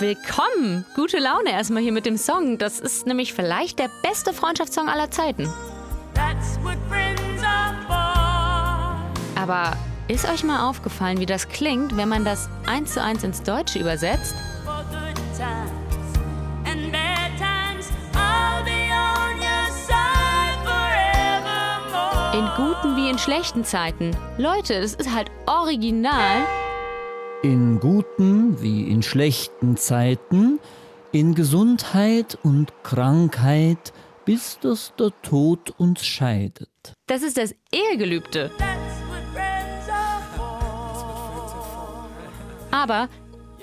willkommen. Gute Laune erstmal hier mit dem Song. Das ist nämlich vielleicht der beste Freundschaftssong aller Zeiten. Aber ist euch mal aufgefallen, wie das klingt, wenn man das eins zu eins ins Deutsche übersetzt? In guten wie in schlechten Zeiten. Leute, das ist halt original. In guten wie in schlechten Zeiten, in Gesundheit und Krankheit, bis dass der Tod uns scheidet. Das ist das Ehegelübde. Aber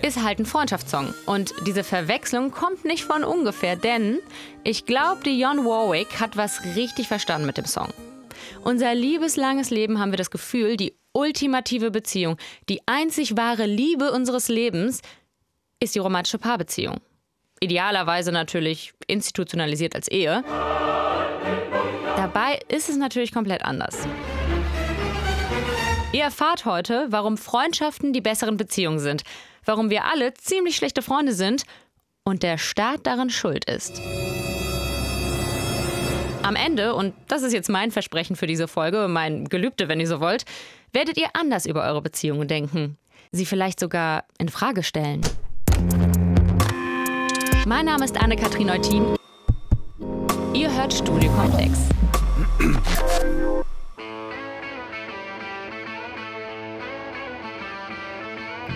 ist halt ein Freundschaftssong. Und diese Verwechslung kommt nicht von ungefähr, denn ich glaube, Dionne Warwick hat was richtig verstanden mit dem Song. Unser liebeslanges Leben haben wir das Gefühl, die ultimative Beziehung, die einzig wahre Liebe unseres Lebens, ist die romantische Paarbeziehung. Idealerweise natürlich institutionalisiert als Ehe. Dabei ist es natürlich komplett anders. Ihr erfahrt heute, warum Freundschaften die besseren Beziehungen sind, warum wir alle ziemlich schlechte Freunde sind und der Staat daran schuld ist. Am Ende, und das ist jetzt mein Versprechen für diese Folge, mein Gelübde, wenn ihr so wollt, werdet ihr anders über eure Beziehungen denken. Sie vielleicht sogar in Frage stellen. Mein Name ist Anne-Kathrin Eutin. Ihr hört Studio Komplex.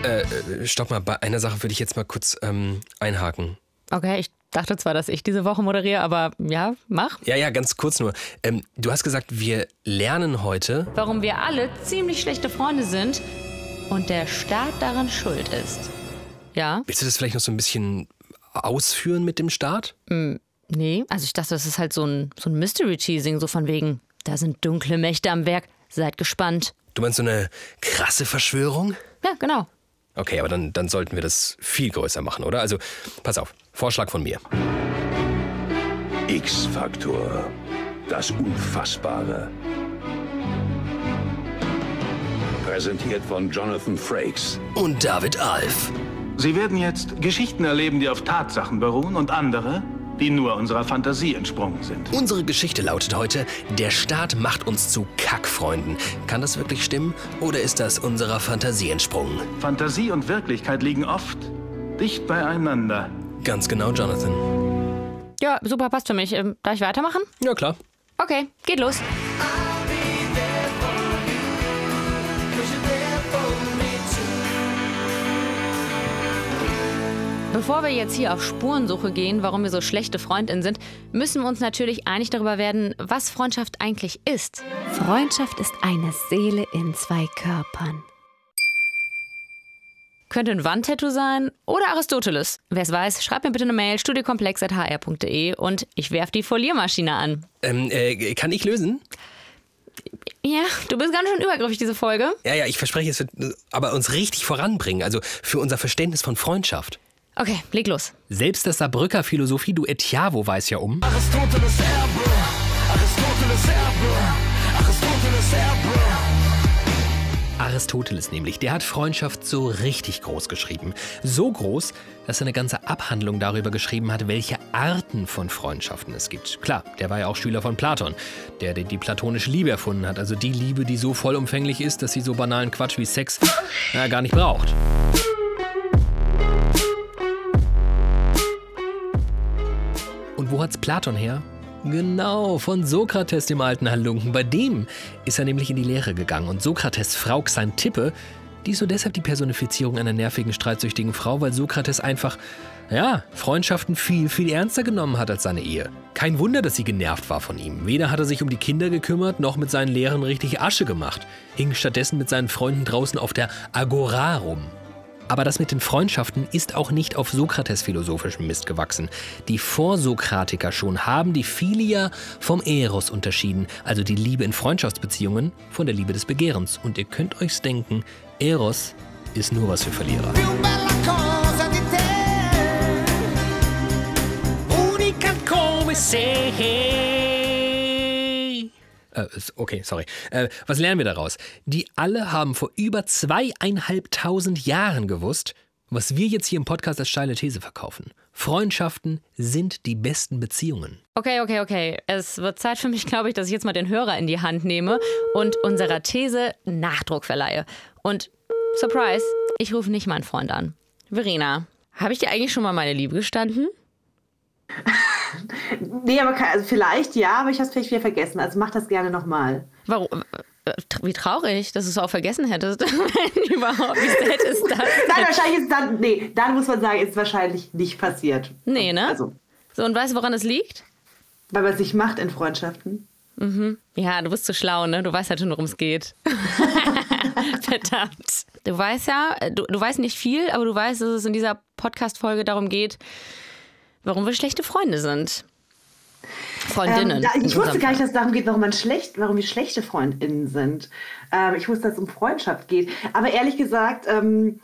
Äh, äh, stopp mal, bei einer Sache würde ich jetzt mal kurz ähm, einhaken. Okay, ich dachte zwar, dass ich diese Woche moderiere, aber ja, mach. Ja, ja, ganz kurz nur. Ähm, du hast gesagt, wir lernen heute. Warum wir alle ziemlich schlechte Freunde sind und der Staat daran schuld ist. Ja? Willst du das vielleicht noch so ein bisschen ausführen mit dem Staat? Mm, nee, also ich dachte, das ist halt so ein, so ein Mystery-Cheesing, so von wegen, da sind dunkle Mächte am Werk, seid gespannt. Du meinst so eine krasse Verschwörung? Ja, genau. Okay, aber dann, dann sollten wir das viel größer machen, oder? Also, pass auf, Vorschlag von mir. X-Faktor. Das Unfassbare. Präsentiert von Jonathan Frakes. Und David Alf. Sie werden jetzt Geschichten erleben, die auf Tatsachen beruhen und andere, die nur unserer Fantasie entsprungen sind. Unsere Geschichte lautet heute, der Staat macht uns zu Kackfreunden. Kann das wirklich stimmen oder ist das unserer Fantasie entsprungen? Fantasie und Wirklichkeit liegen oft dicht beieinander. Ganz genau, Jonathan. Ja, super, passt für mich. Ähm, darf ich weitermachen? Ja, klar. Okay, geht los. Bevor wir jetzt hier auf Spurensuche gehen, warum wir so schlechte Freundinnen sind, müssen wir uns natürlich einig darüber werden, was Freundschaft eigentlich ist. Freundschaft ist eine Seele in zwei Körpern. Könnte ein Wandtattoo sein oder Aristoteles. Wer es weiß, schreibt mir bitte eine Mail studiokomplex.hr.de und ich werfe die Foliermaschine an. Ähm, äh, kann ich lösen? Ja, du bist ganz schön übergriffig, diese Folge. Ja, ja, ich verspreche, es wird aber uns richtig voranbringen. Also für unser Verständnis von Freundschaft. Okay, leg los. Selbst das Saarbrücker Philosophie-Duett Javo weiß ja um. Aristoteles Erbe, Aristoteles Erbe, Aristoteles Erbe. Aristoteles nämlich, der hat Freundschaft so richtig groß geschrieben. So groß, dass er eine ganze Abhandlung darüber geschrieben hat, welche Arten von Freundschaften es gibt. Klar, der war ja auch Schüler von Platon, der die platonische Liebe erfunden hat. Also die Liebe, die so vollumfänglich ist, dass sie so banalen Quatsch wie Sex na, gar nicht braucht. Und wo hat's Platon her? Genau, von Sokrates, dem alten Halunken. Bei dem ist er nämlich in die Lehre gegangen. Und Sokrates Frau Xantippe, die ist so deshalb die Personifizierung einer nervigen, streitsüchtigen Frau, weil Sokrates einfach, ja, Freundschaften viel, viel ernster genommen hat als seine Ehe. Kein Wunder, dass sie genervt war von ihm. Weder hat er sich um die Kinder gekümmert, noch mit seinen Lehren richtig Asche gemacht. Hing stattdessen mit seinen Freunden draußen auf der Agora rum. Aber das mit den Freundschaften ist auch nicht auf Sokrates philosophischem Mist gewachsen. Die Vorsokratiker schon haben die Philia vom Eros unterschieden, also die Liebe in Freundschaftsbeziehungen von der Liebe des Begehrens. Und ihr könnt euch's denken, Eros ist nur was für Verlierer. Unica. Äh, okay, sorry. Äh, was lernen wir daraus? Die alle haben vor über zweieinhalbtausend Jahren gewusst, Was wir jetzt hier im Podcast als steile These verkaufen. Freundschaften sind die besten Beziehungen. Okay, okay, okay. Es wird Zeit für mich, glaube ich, dass ich jetzt mal den Hörer in die Hand nehme und unserer These Nachdruck verleihe. Und Surprise, ich rufe nicht meinen Freund an. Verena, habe ich dir eigentlich schon mal meine Liebe gestanden? Nee, aber kann, also vielleicht ja, aber ich habe es vielleicht wieder vergessen. Also mach das gerne nochmal. Warum? äh, Wie traurig, dass du es auch vergessen hättest. Wenn überhaupt, wie ist das? Nein, wahrscheinlich ist dann, nee, dann muss man sagen, ist wahrscheinlich nicht passiert. Nee, ne? Also, So, und weißt du, woran es liegt? weil man es nicht macht in Freundschaften. Ja, du bist zu schlau, ne? Du weißt halt schon, worum es geht. Verdammt. Du weißt ja, du, du weißt nicht viel, aber du weißt, dass es in dieser Podcast-Folge darum geht, warum wir schlechte Freunde sind. Freundinnen. Ähm, da, ich wusste gar nicht, dass es darum geht, warum, man schlecht, warum wir schlechte FreundInnen sind. Ähm, ich wusste, dass es um Freundschaft geht. Aber ehrlich gesagt, ähm,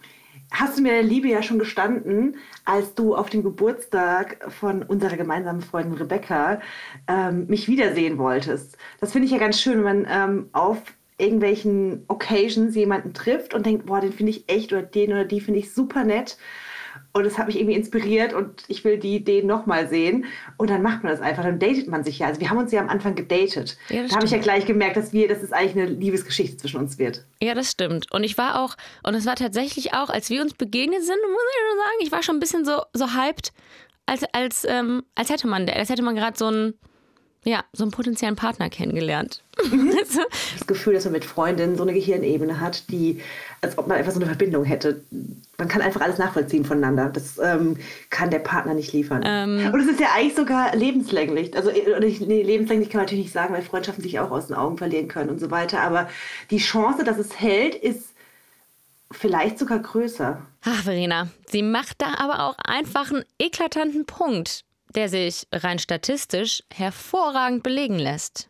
hast du mir deine Liebe ja schon gestanden, als du auf dem Geburtstag von unserer gemeinsamen Freundin Rebecca ähm, mich wiedersehen wolltest. Das finde ich ja ganz schön, wenn man ähm, auf irgendwelchen Occasions jemanden trifft und denkt, boah, den finde ich echt oder den oder die finde ich super nett. Und es hat mich irgendwie inspiriert und ich will die Ideen nochmal sehen. Und dann macht man das einfach, dann datet man sich ja. Also wir haben uns ja am Anfang gedatet. Ja, das da habe ich ja gleich gemerkt, dass wir, dass es eigentlich eine Liebesgeschichte zwischen uns wird. Ja, das stimmt. Und ich war auch, und es war tatsächlich auch, als wir uns begegnet sind, muss ich schon sagen, ich war schon ein bisschen so, so hyped, als, als, ähm, als hätte man, als hätte man gerade so einen, ja, so einen potenziellen Partner kennengelernt. Du? Das Gefühl, dass man mit Freundinnen so eine Gehirnebene hat, die, als ob man einfach so eine Verbindung hätte. Man kann einfach alles nachvollziehen voneinander. Das ähm, kann der Partner nicht liefern. Und es ist ja eigentlich sogar lebenslänglich. Also äh, nee, lebenslänglich kann man natürlich nicht sagen, weil Freundschaften sich auch aus den Augen verlieren können und so weiter. Aber die Chance, dass es hält, ist vielleicht sogar größer. Ach, Verena, sie macht da aber auch einfach einen eklatanten Punkt, der sich rein statistisch hervorragend belegen lässt.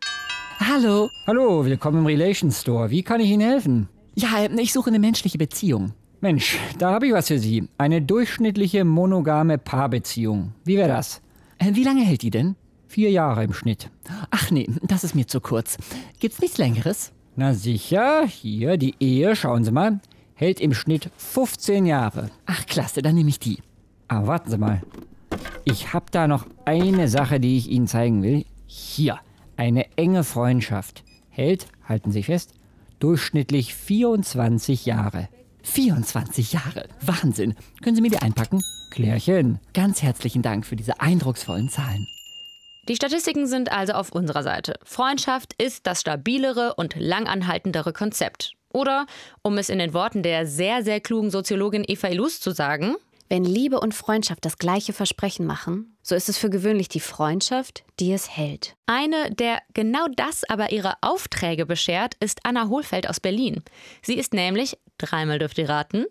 Hallo. Hallo, willkommen im Relations Store. Wie kann ich Ihnen helfen? Ja, ich suche eine menschliche Beziehung. Mensch, da habe ich was für Sie. Eine durchschnittliche monogame Paarbeziehung. Wie wäre das? Äh, Wie lange hält die denn? Vier Jahre im Schnitt. Ach nee, das ist mir zu kurz. Gibt's nichts Längeres? Na sicher, hier die Ehe, schauen Sie mal, hält im Schnitt 15 Jahre. Ach klasse, dann nehme ich die. Aber warten Sie mal. Ich habe da noch eine Sache, die ich Ihnen zeigen will. Hier, eine enge Freundschaft. Hält, halten Sie fest, durchschnittlich 24 Jahre. 24 Jahre. Wahnsinn. Können Sie mir die einpacken? Klärchen. Ganz herzlichen Dank für diese eindrucksvollen Zahlen. Die Statistiken sind also auf unserer Seite. Freundschaft ist das stabilere und langanhaltendere Konzept. Oder, um es in den Worten der sehr, sehr klugen Soziologin Eva Illus zu sagen, Wenn Liebe und Freundschaft das gleiche Versprechen machen, so ist es für gewöhnlich die Freundschaft, die es hält. Eine, der genau das aber ihre Aufträge beschert, ist Anna Hohlfeld aus Berlin. Sie ist nämlich, dreimal dürft ihr raten,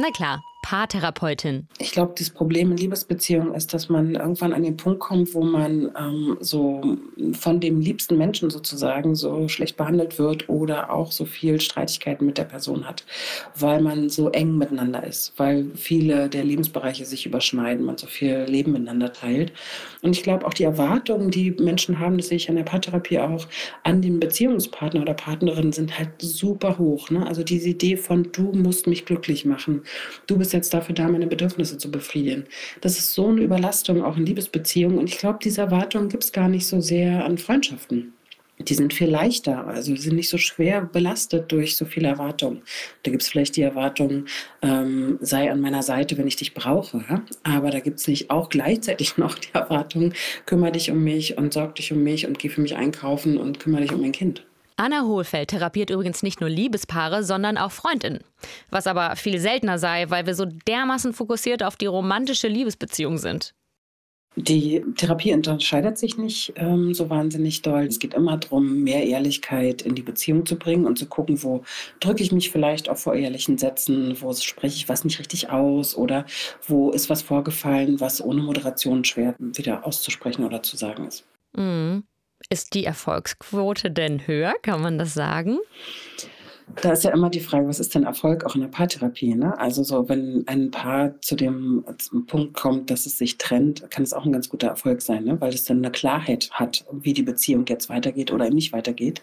na klar, Paartherapeutin. Ich glaube, das Problem in Liebesbeziehungen ist, dass man irgendwann an den Punkt kommt, wo man ähm, so von dem liebsten Menschen sozusagen so schlecht behandelt wird oder auch so viel Streitigkeiten mit der Person hat, weil man so eng miteinander ist, weil viele der Lebensbereiche sich überschneiden, man so viel Leben miteinander teilt. Und ich glaube auch die Erwartungen, die Menschen haben, das sehe ich an der Paartherapie auch, an den Beziehungspartner oder Partnerin sind halt super hoch. Ne? Also diese Idee von, du musst mich glücklich machen, du bist jetzt dafür da, meine Bedürfnisse zu befriedigen. Das ist so eine Überlastung auch in Liebesbeziehungen. Und ich glaube, diese Erwartungen gibt es gar nicht so sehr an Freundschaften. Die sind viel leichter, also sind nicht so schwer belastet durch so viele Erwartungen. Da gibt es vielleicht die Erwartung, ähm, sei an meiner Seite, wenn ich dich brauche. Ja? Aber da gibt es nicht auch gleichzeitig noch die Erwartung, kümmere dich um mich und sorg dich um mich und geh für mich einkaufen und kümmere dich um mein Kind. Anna Hohlfeld therapiert übrigens nicht nur Liebespaare, sondern auch Freundinnen. Was aber viel seltener sei, weil wir so dermaßen fokussiert auf die romantische Liebesbeziehung sind. Die Therapie unterscheidet sich nicht ähm, so wahnsinnig doll. Es geht immer darum, mehr Ehrlichkeit in die Beziehung zu bringen und zu gucken, wo drücke ich mich vielleicht auch vor ehrlichen Sätzen, wo spreche ich was nicht richtig aus oder wo ist was vorgefallen, was ohne Moderation schwer wieder auszusprechen oder zu sagen ist. Mhm. Ist die Erfolgsquote denn höher? Kann man das sagen? Da ist ja immer die Frage, was ist denn Erfolg auch in der Paartherapie? Ne? Also so, wenn ein Paar zu dem Punkt kommt, dass es sich trennt, kann es auch ein ganz guter Erfolg sein, ne? weil es dann eine Klarheit hat, wie die Beziehung jetzt weitergeht oder eben nicht weitergeht.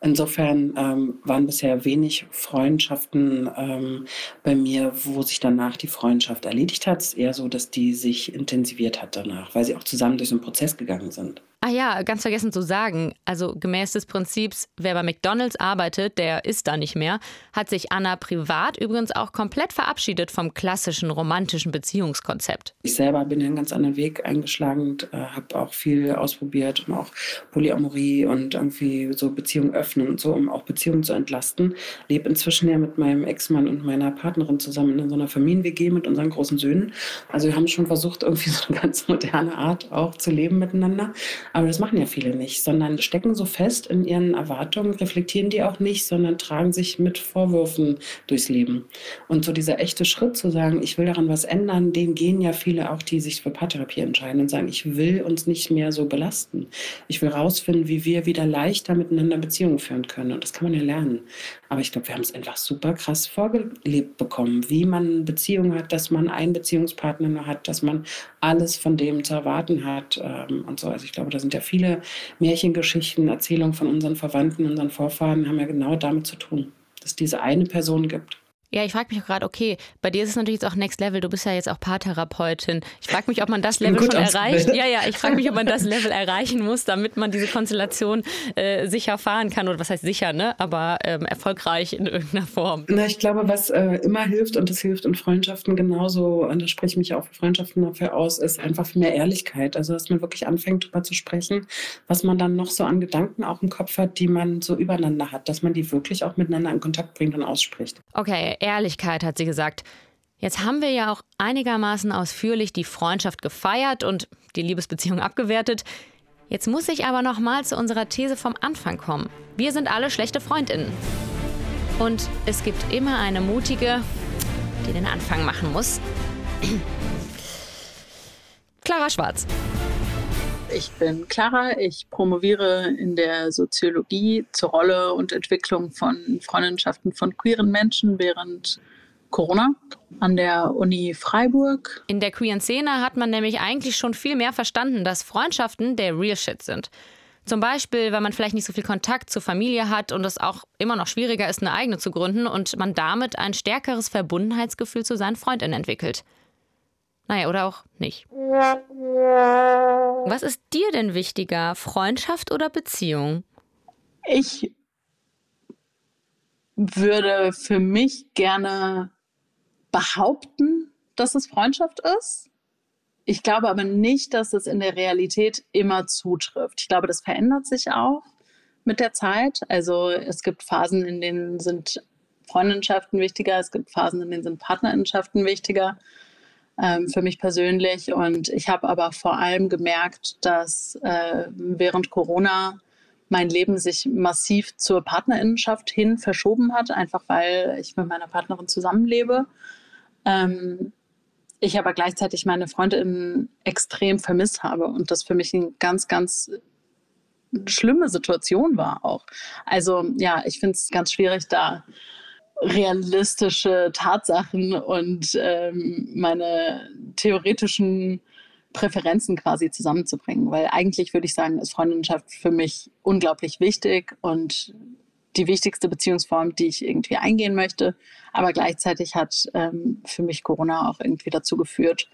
Insofern ähm, waren bisher wenig Freundschaften ähm, bei mir, wo sich danach die Freundschaft erledigt hat. Es ist eher so, dass die sich intensiviert hat danach, weil sie auch zusammen durch so einen Prozess gegangen sind. Ah ja, ganz vergessen zu sagen, also gemäß des Prinzips, wer bei McDonald's arbeitet, der ist da nicht mehr, hat sich Anna privat übrigens auch komplett verabschiedet vom klassischen romantischen Beziehungskonzept. Ich selber bin einen ganz anderen Weg eingeschlagen äh, habe auch viel ausprobiert und auch Polyamorie und irgendwie so Beziehungen öffnen und so, um auch Beziehungen zu entlasten. Lebe inzwischen ja mit meinem Ex-Mann und meiner Partnerin zusammen in so einer Familien-WG mit unseren großen Söhnen. Also wir haben schon versucht, irgendwie so eine ganz moderne Art auch zu leben miteinander. Aber das machen ja viele nicht, sondern stecken so fest in ihren Erwartungen, reflektieren die auch nicht, sondern tragen sich mit Vorwürfen durchs Leben. Und so dieser echte Schritt zu sagen, ich will daran was ändern, den gehen ja viele auch, die sich für Paartherapie entscheiden und sagen, ich will uns nicht mehr so belasten. Ich will rausfinden, wie wir wieder leichter miteinander Beziehungen führen können. Und das kann man ja lernen. Aber ich glaube, wir haben es einfach super krass vorgelebt bekommen, wie man Beziehungen hat, dass man einen Beziehungspartner hat, dass man alles von dem zu erwarten hat ähm, und so. Also ich glaube, da sind ja viele Märchengeschichten, Erzählungen von unseren Verwandten, unseren Vorfahren, haben ja genau damit zu tun, dass es diese eine Person gibt. Ja, ich frage mich auch gerade, okay, bei dir ist es natürlich jetzt auch Next Level, du bist ja jetzt auch Paartherapeutin. Ich frage mich, ob man das Level schon erreicht. Ja, ja, ich frage mich, ob man das Level erreichen muss, damit man diese Konstellation äh, sicher fahren kann. Oder was heißt sicher, ne? Aber ähm, erfolgreich in irgendeiner Form. Na, ich glaube, was äh, immer hilft, und das hilft in Freundschaften genauso, und da spreche ich mich auch für Freundschaften dafür aus, ist einfach mehr Ehrlichkeit. Also, dass man wirklich anfängt, darüber zu sprechen, was man dann noch so an Gedanken auch im Kopf hat, die man so übereinander hat, dass man die wirklich auch miteinander in Kontakt bringt und ausspricht. Okay, Ehrlichkeit, hat sie gesagt. Jetzt haben wir ja auch einigermaßen ausführlich die Freundschaft gefeiert und die Liebesbeziehung abgewertet. Jetzt muss ich aber noch mal zu unserer These vom Anfang kommen. Wir sind alle schlechte Freundinnen. Und es gibt immer eine mutige, die den Anfang machen muss. Clara Schwarz. Ich bin Clara, ich promoviere in der Soziologie zur Rolle und Entwicklung von Freundschaften von queeren Menschen während Corona an der Uni Freiburg. In der queeren Szene hat man nämlich eigentlich schon viel mehr verstanden, dass Freundschaften der Real Shit sind. Zum Beispiel, weil man vielleicht nicht so viel Kontakt zur Familie hat und es auch immer noch schwieriger ist, eine eigene zu gründen und man damit ein stärkeres Verbundenheitsgefühl zu seinen Freundinnen entwickelt. Naja, oder auch nicht. Was ist dir denn wichtiger, Freundschaft oder Beziehung? Ich würde für mich gerne behaupten, dass es Freundschaft ist. Ich glaube aber nicht, dass es in der Realität immer zutrifft. Ich glaube, das verändert sich auch mit der Zeit. Also es gibt Phasen, in denen sind Freundschaften wichtiger, es gibt Phasen, in denen sind Partnerschaften wichtiger ähm, für mich persönlich. Und ich habe aber vor allem gemerkt, dass äh, während Corona mein Leben sich massiv zur Partnerinnenschaft hin verschoben hat, einfach weil ich mit meiner Partnerin zusammenlebe. Ähm, ich aber gleichzeitig meine Freundinnen extrem vermisst habe und das für mich eine ganz, ganz schlimme Situation war auch. Also ja, ich finde es ganz schwierig, da realistische Tatsachen und ähm, meine theoretischen Präferenzen quasi zusammenzubringen. Weil eigentlich würde ich sagen, ist Freundschaft für mich unglaublich wichtig und die wichtigste Beziehungsform, die ich irgendwie eingehen möchte. Aber gleichzeitig hat ähm, für mich Corona auch irgendwie dazu geführt,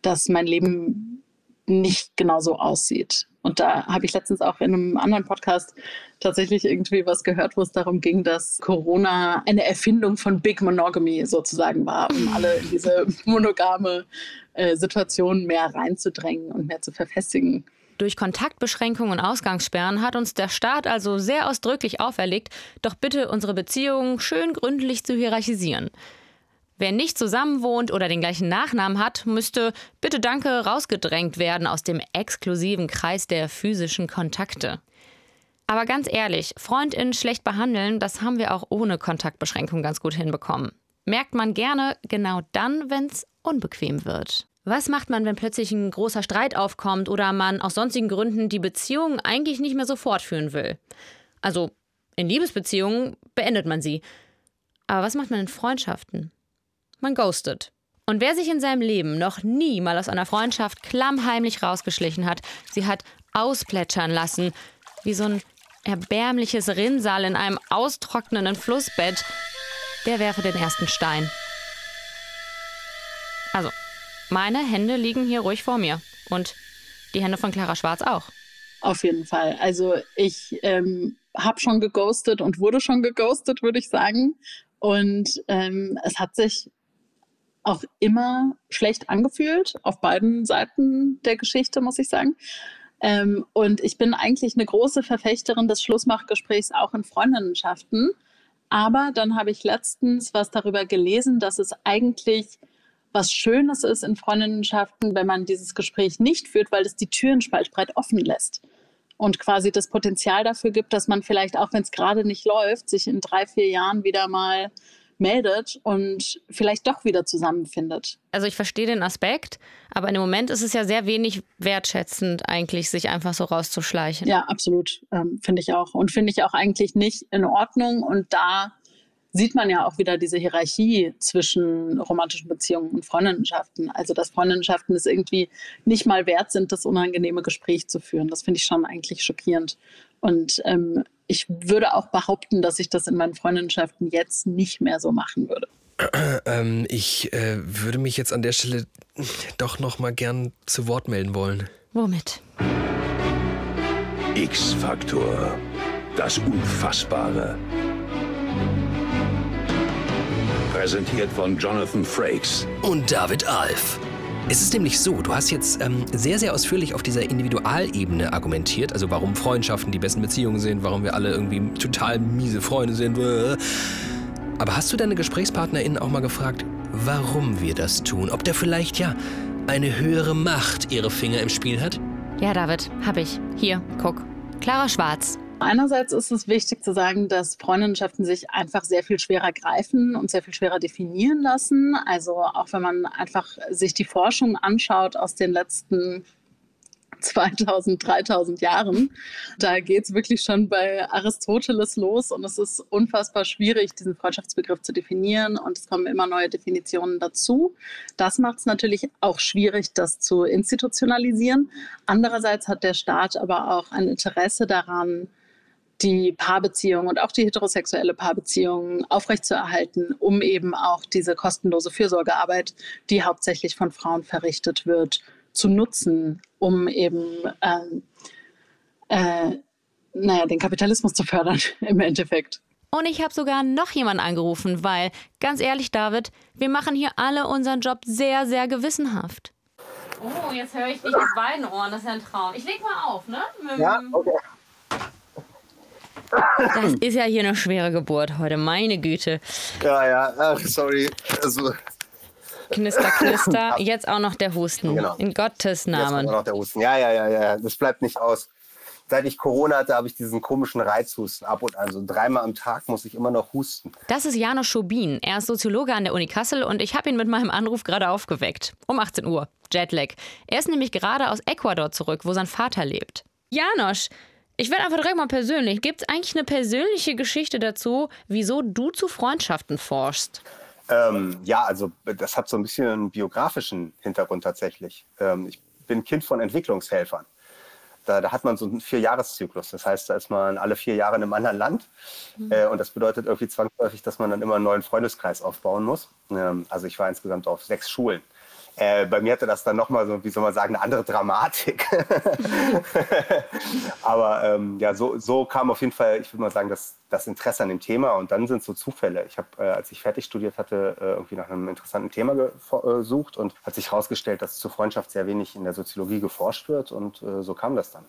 dass mein Leben nicht genau so aussieht. Und da habe ich letztens auch in einem anderen Podcast tatsächlich irgendwie was gehört, wo es darum ging, dass Corona eine Erfindung von Big Monogamy sozusagen war, um alle in diese monogame äh, Situation mehr reinzudrängen und mehr zu verfestigen. Durch Kontaktbeschränkungen und Ausgangssperren hat uns der Staat also sehr ausdrücklich auferlegt, doch bitte unsere Beziehungen schön gründlich zu hierarchisieren. Wer nicht zusammenwohnt oder den gleichen Nachnamen hat, müsste bitte danke rausgedrängt werden aus dem exklusiven Kreis der physischen Kontakte. Aber ganz ehrlich, FreundInnen schlecht behandeln, das haben wir auch ohne Kontaktbeschränkung ganz gut hinbekommen. Merkt man gerne genau dann, wenn es unbequem wird. Was macht man, wenn plötzlich ein großer Streit aufkommt oder man aus sonstigen Gründen die Beziehung eigentlich nicht mehr so fortführen will? Also in Liebesbeziehungen beendet man sie. Aber was macht man in Freundschaften? Man ghostet. Und wer sich in seinem Leben noch nie mal aus einer Freundschaft klammheimlich rausgeschlichen hat, sie hat ausplätschern lassen, wie so ein erbärmliches Rinnsal in einem austrocknenden Flussbett, der werfe den ersten Stein. Also, meine Hände liegen hier ruhig vor mir. Und die Hände von Clara Schwarz auch. Auf jeden Fall. Also ich ähm, habe schon geghostet und wurde schon geghostet, würde ich sagen. Und ähm, es hat sich auch immer schlecht angefühlt, auf beiden Seiten der Geschichte, muss ich sagen. Ähm, und ich bin eigentlich eine große Verfechterin des Schlussmachgesprächs auch in Freundinnenschaften. Aber dann habe ich letztens was darüber gelesen, dass es eigentlich was Schönes ist in Freundinnenschaften, wenn man dieses Gespräch nicht führt, weil es die Türen spaltbreit offen lässt und quasi das Potenzial dafür gibt, dass man vielleicht auch, wenn es gerade nicht läuft, sich in drei, vier Jahren wieder mal meldet und vielleicht doch wieder zusammenfindet. Also ich verstehe den Aspekt, aber im Moment ist es ja sehr wenig wertschätzend eigentlich, sich einfach so rauszuschleichen. Ja, absolut, ähm, finde ich auch. Und finde ich auch eigentlich nicht in Ordnung. Und da sieht man ja auch wieder diese Hierarchie zwischen romantischen Beziehungen und Freundinnenschaften. Also, dass Freundinnenschaften es irgendwie nicht mal wert sind, das unangenehme Gespräch zu führen. Das finde ich schon eigentlich schockierend. Und ähm, ich würde auch behaupten, dass ich das in meinen Freundinnenschaften jetzt nicht mehr so machen würde. Ähm, ich äh, würde mich jetzt an der Stelle doch noch mal gern zu Wort melden wollen. Womit? X-Faktor. Das Unfassbare. Präsentiert von Jonathan Frakes. Und David Alf. Es ist nämlich so, du hast jetzt ähm, sehr, sehr ausführlich auf dieser Individualebene argumentiert, also warum Freundschaften die besten Beziehungen sind, warum wir alle irgendwie total miese Freunde sind. Aber hast du deine GesprächspartnerInnen auch mal gefragt, warum wir das tun? Ob da vielleicht ja eine höhere Macht ihre Finger im Spiel hat? Ja, David, hab ich. Hier, guck. Clara Schwarz. Einerseits ist es wichtig zu sagen, dass Freundinnenschaften sich einfach sehr viel schwerer greifen und sehr viel schwerer definieren lassen. Also auch wenn man einfach sich die Forschung anschaut aus den letzten 2000, 3000 Jahren. Da geht es wirklich schon bei Aristoteles los und es ist unfassbar schwierig, diesen Freundschaftsbegriff zu definieren und es kommen immer neue Definitionen dazu. Das macht es natürlich auch schwierig, das zu institutionalisieren. Andererseits hat der Staat aber auch ein Interesse daran, die Paarbeziehung und auch die heterosexuelle Paarbeziehung aufrechtzuerhalten, um eben auch diese kostenlose Fürsorgearbeit, die hauptsächlich von Frauen verrichtet wird, zu nutzen, um eben ähm, äh, naja, den Kapitalismus zu fördern im Endeffekt. Und ich habe sogar noch jemanden angerufen, weil, ganz ehrlich, David, wir machen hier alle unseren Job sehr, sehr gewissenhaft. Oh, jetzt höre ich dich auf beiden Ohren, das ist ja ein Traum. Ich leg mal auf, ne? Ja, okay. Das ist ja hier eine schwere Geburt heute, meine Güte. Ja, ja, ach, sorry. Also, Knister, knister. Jetzt auch noch der Husten. Genau. In Gottes jetzt Namen. auch noch der Husten. Ja, ja, ja, ja, das bleibt nicht aus. Seit ich Corona hatte, habe ich diesen komischen Reizhusten ab und an. So dreimal am Tag muss ich immer noch husten. Das ist Janusz Schobin. Er ist Soziologe an der Uni Kassel und ich habe ihn mit meinem Anruf gerade aufgeweckt. Um 18 Uhr. Jetlag. Er ist nämlich gerade aus Ecuador zurück, wo sein Vater lebt. Janosch, ich werde einfach direkt mal persönlich. Gibt es eigentlich eine persönliche Geschichte dazu, wieso du zu Freundschaften forschst? Ähm, ja, also das hat so ein bisschen einen biografischen Hintergrund tatsächlich. Ähm, ich bin Kind von Entwicklungshelfern. Da, da hat man so einen Vierjahreszyklus. Das heißt, da ist man alle vier Jahre in einem anderen Land. Äh, und das bedeutet irgendwie zwangsläufig, dass man dann immer einen neuen Freundeskreis aufbauen muss. Ähm, also ich war insgesamt auf sechs Schulen. Äh, bei mir hatte das dann nochmal so, wie soll man sagen, eine andere Dramatik. Aber ähm, ja, so, so kam auf jeden Fall, ich würde mal sagen, das, das Interesse an dem Thema. Und dann sind so Zufälle. Ich habe, äh, als ich fertig studiert hatte, äh, irgendwie nach einem interessanten Thema gesucht und hat sich herausgestellt, dass zur Freundschaft sehr wenig in der Soziologie geforscht wird. Und äh, so kam das dann.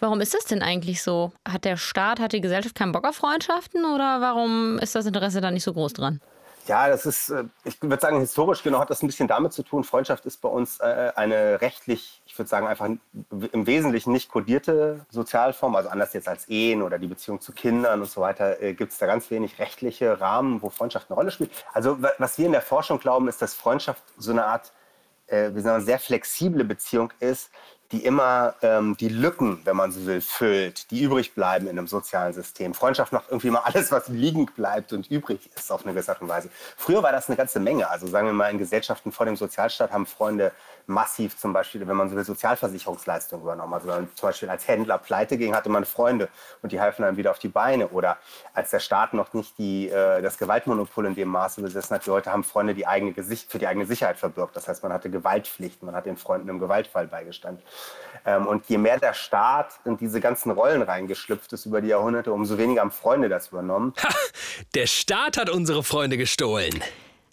Warum ist das denn eigentlich so? Hat der Staat, hat die Gesellschaft keinen Bock auf Freundschaften oder warum ist das Interesse da nicht so groß dran? Ja, das ist, äh, ich würde sagen, historisch genau hat das ein bisschen damit zu tun. Freundschaft ist bei uns äh, eine rechtlich, ich würde sagen, einfach im Wesentlichen nicht kodierte Sozialform. Also anders jetzt als Ehen oder die Beziehung zu Kindern und so weiter, äh, gibt es da ganz wenig rechtliche Rahmen, wo Freundschaft eine Rolle spielt. Also was wir in der Forschung glauben, ist, dass Freundschaft so eine Art, wie sagen wir, sehr flexible Beziehung ist, die immer ähm, die Lücken, wenn man so will, füllt, die übrig bleiben in einem sozialen System. Freundschaft macht irgendwie mal alles, was liegen bleibt und übrig ist auf eine gewisse Art und Weise. Früher war das eine ganze Menge. Also sagen wir mal, in Gesellschaften vor dem Sozialstaat haben Freunde massiv zum Beispiel, wenn man so will, Sozialversicherungsleistungen übernommen. Also wenn man zum Beispiel als Händler pleite ging, hatte man Freunde und die halfen einem wieder auf die Beine. Oder als der Staat noch nicht die, äh, das Gewaltmonopol in dem Maße besessen hat, die Leute haben Freunde die eigene Gesicht, für die eigene Sicherheit verbürgt. Das heißt, man hatte Gewaltpflichten, man hat den Freunden im Gewaltfall beigestanden. Ähm, und je mehr der Staat in diese ganzen Rollen reingeschlüpft ist über die Jahrhunderte, umso weniger haben Freunde das übernommen. Ha, der Staat hat unsere Freunde gestohlen.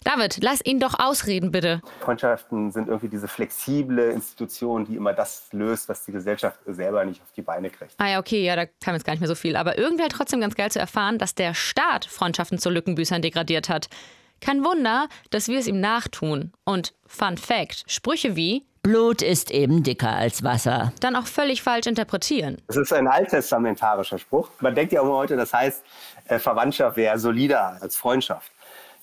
David, lass ihn doch ausreden, bitte. Freundschaften sind irgendwie diese flexible Institution, die immer das löst, was die Gesellschaft selber nicht auf die Beine kriegt. Ah ja, okay, ja, da kam jetzt gar nicht mehr so viel. Aber irgendwie halt trotzdem ganz geil zu erfahren, dass der Staat Freundschaften zu Lückenbüßern degradiert hat. Kein Wunder, dass wir es ihm nachtun. Und Fun Fact, Sprüche wie Blut ist eben dicker als Wasser. dann auch völlig falsch interpretieren. Das ist ein alttestamentarischer Spruch. Man denkt ja immer heute, das heißt, äh, Verwandtschaft wäre solider als Freundschaft.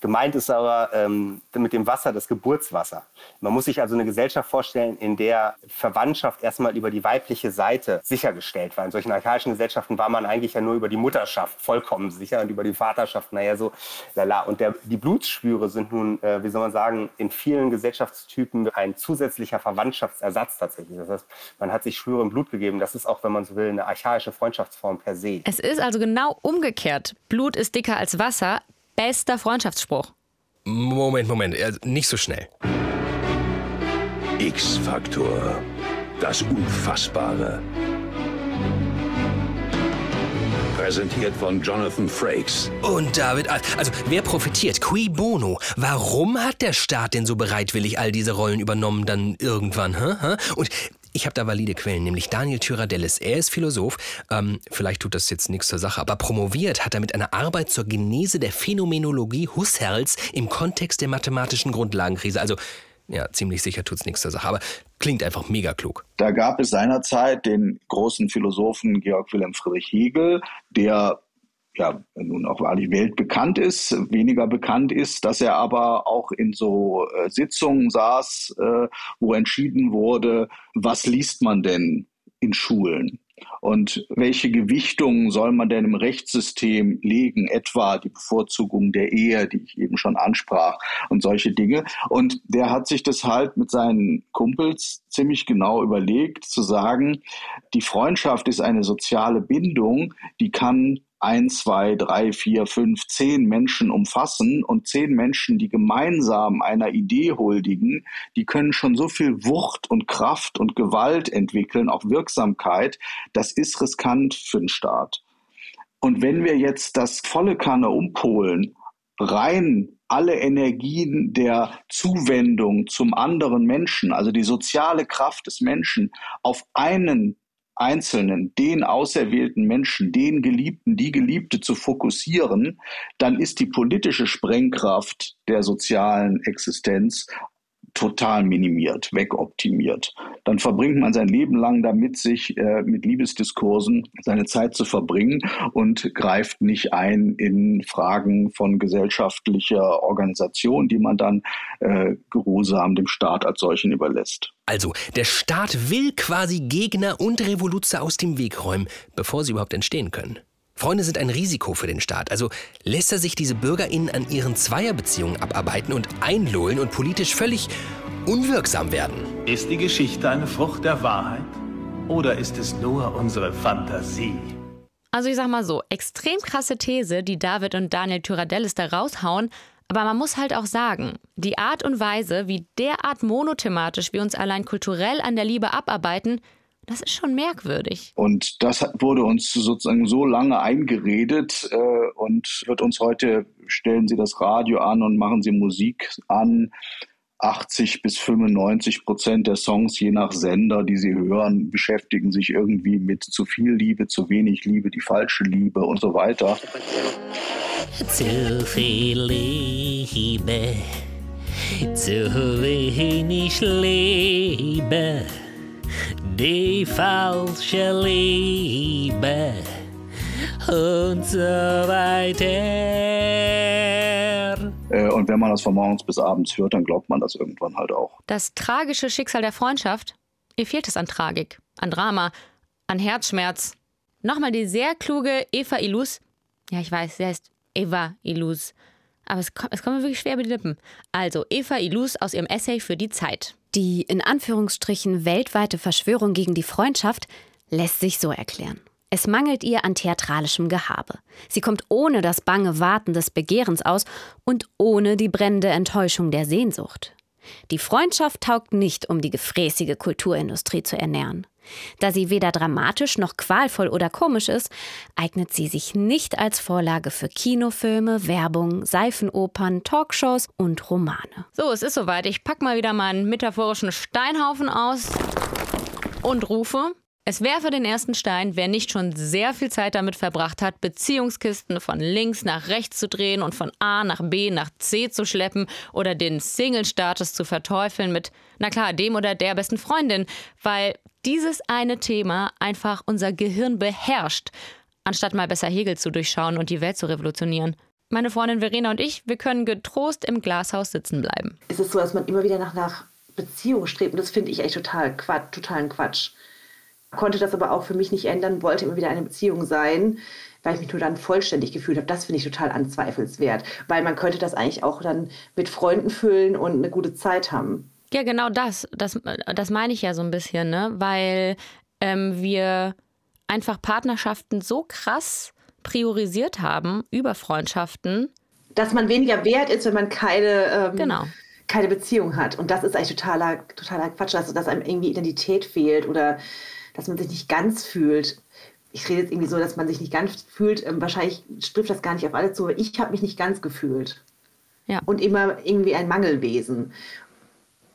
Gemeint ist aber ähm, mit dem Wasser das Geburtswasser. Man muss sich also eine Gesellschaft vorstellen, in der Verwandtschaft erstmal über die weibliche Seite sichergestellt war. In solchen archaischen Gesellschaften war man eigentlich ja nur über die Mutterschaft vollkommen sicher und über die Vaterschaft, naja, so lala. Und der, die Blutsschwüre sind nun, äh, wie soll man sagen, in vielen Gesellschaftstypen ein zusätzlicher Verwandtschaftsersatz tatsächlich. Das heißt, man hat sich Schwüre im Blut gegeben. Das ist auch, wenn man so will, eine archaische Freundschaftsform per se. Es ist also genau umgekehrt. Blut ist dicker als Wasser. Bester Freundschaftsspruch. Moment, Moment, also nicht so schnell. X-Faktor. Das Unfassbare. Präsentiert von Jonathan Frakes. Und David, also wer profitiert? Qui bono? Warum hat der Staat denn so bereitwillig all diese Rollen übernommen dann irgendwann? Hä? Hä? Und ich habe da valide Quellen, nämlich Daniel Tyradellis. Er ist Philosoph, ähm, vielleicht tut das jetzt nichts zur Sache, aber promoviert hat er mit einer Arbeit zur Genese der Phänomenologie Husserls im Kontext der mathematischen Grundlagenkrise. Also ja, ziemlich sicher tut's nichts zur Sache, aber klingt einfach mega klug. Da gab es seinerzeit den großen Philosophen Georg Wilhelm Friedrich Hegel, der ja nun auch wahrlich weltbekannt ist, weniger bekannt ist, dass er aber auch in so äh, Sitzungen saß, äh, wo entschieden wurde, was liest man denn in Schulen? Und welche Gewichtungen soll man denn im Rechtssystem legen, etwa die Bevorzugung der Ehe, die ich eben schon ansprach, und solche Dinge. Und der hat sich das halt mit seinen Kumpels ziemlich genau überlegt, zu sagen, die Freundschaft ist eine soziale Bindung, die kann ein, zwei, drei, vier, fünf, zehn Menschen umfassen und zehn Menschen, die gemeinsam einer Idee huldigen, die können schon so viel Wucht und Kraft und Gewalt entwickeln, auch Wirksamkeit. Das ist riskant für den Staat. Und wenn wir jetzt das volle Kanne umpolen, rein alle Energien der Zuwendung zum anderen Menschen, also die soziale Kraft des Menschen, auf einen Einzelnen, den auserwählten Menschen, den Geliebten, die Geliebte zu fokussieren, dann ist die politische Sprengkraft der sozialen Existenz total minimiert, wegoptimiert. Dann verbringt man sein Leben lang damit, sich äh, mit Liebesdiskursen seine Zeit zu verbringen und greift nicht ein in Fragen von gesellschaftlicher Organisation, die man dann äh, geruhsam dem Staat als solchen überlässt. Also, der Staat will quasi Gegner und Revoluzer aus dem Weg räumen, bevor sie überhaupt entstehen können. Freunde sind ein Risiko für den Staat, also lässt er sich diese BürgerInnen an ihren Zweierbeziehungen abarbeiten und einlullen und politisch völlig unwirksam werden. Ist die Geschichte eine Frucht der Wahrheit? Oder ist es nur unsere Fantasie? Also ich sag mal so, extrem krasse These, die David und Daniel Tyradellis da raushauen, aber man muss halt auch sagen, die Art und Weise, wie derart monothematisch wir uns allein kulturell an der Liebe abarbeiten, das ist schon merkwürdig. Und das hat, wurde uns sozusagen so lange eingeredet äh, und wird uns heute, stellen Sie das Radio an und machen Sie Musik an. 80 bis 95 Prozent der Songs, je nach Sender, die Sie hören, beschäftigen sich irgendwie mit zu viel Liebe, zu wenig Liebe, die falsche Liebe und so weiter. Zu viel Liebe, zu wenig Liebe, die falsche Liebe und so weiter. Äh, und wenn man das von morgens bis abends hört, dann glaubt man das irgendwann halt auch. Das tragische Schicksal der Freundschaft, Ihr fehlt es an Tragik, an Drama, an Herzschmerz. Nochmal die sehr kluge Eva Ilus. Ja, ich weiß, sie heißt Eva Ilus. Aber es, kommt, es kommt mir wirklich schwer über die Lippen. Also, Eva Ilus aus ihrem Essay für die Zeit. Die in Anführungsstrichen weltweite Verschwörung gegen die Freundschaft lässt sich so erklären. Es mangelt ihr an theatralischem Gehabe. Sie kommt ohne das bange Warten des Begehrens aus und ohne die brennende Enttäuschung der Sehnsucht. Die Freundschaft taugt nicht, um die gefräßige Kulturindustrie zu ernähren. Da sie weder dramatisch noch qualvoll oder komisch ist, eignet sie sich nicht als Vorlage für Kinofilme, Werbung, Seifenopern, Talkshows und Romane. So, es ist soweit. Ich pack mal wieder meinen metaphorischen Steinhaufen aus und rufe. Es werfe den ersten Stein, wer nicht schon sehr viel Zeit damit verbracht hat, Beziehungskisten von links nach rechts zu drehen und von A nach B nach C zu schleppen oder den Single-Status zu verteufeln mit, na klar, dem oder der besten Freundin, weil dieses eine Thema einfach unser Gehirn beherrscht, anstatt mal besser Hegel zu durchschauen und die Welt zu revolutionieren. Meine Freundin Verena und ich, wir können getrost im Glashaus sitzen bleiben. Ist es so, dass man immer wieder nach, nach Beziehung strebt? Und das finde ich echt total Quatsch, totalen Quatsch konnte das aber auch für mich nicht ändern, wollte immer wieder eine Beziehung sein, weil ich mich nur dann vollständig gefühlt habe. Das finde ich total anzweifelswert, weil man könnte das eigentlich auch dann mit Freunden füllen und eine gute Zeit haben. Ja, genau das. Das, das meine ich ja so ein bisschen, ne? weil ähm, wir einfach Partnerschaften so krass priorisiert haben über Freundschaften. Dass man weniger wert ist, wenn man keine, ähm, genau. keine Beziehung hat. Und das ist eigentlich totaler, totaler Quatsch, also dass einem irgendwie Identität fehlt oder dass man sich nicht ganz fühlt. Ich rede jetzt irgendwie so, dass man sich nicht ganz fühlt. Ähm, wahrscheinlich trifft das gar nicht auf alle zu, aber ich habe mich nicht ganz gefühlt. Ja. Und immer irgendwie ein Mangelwesen.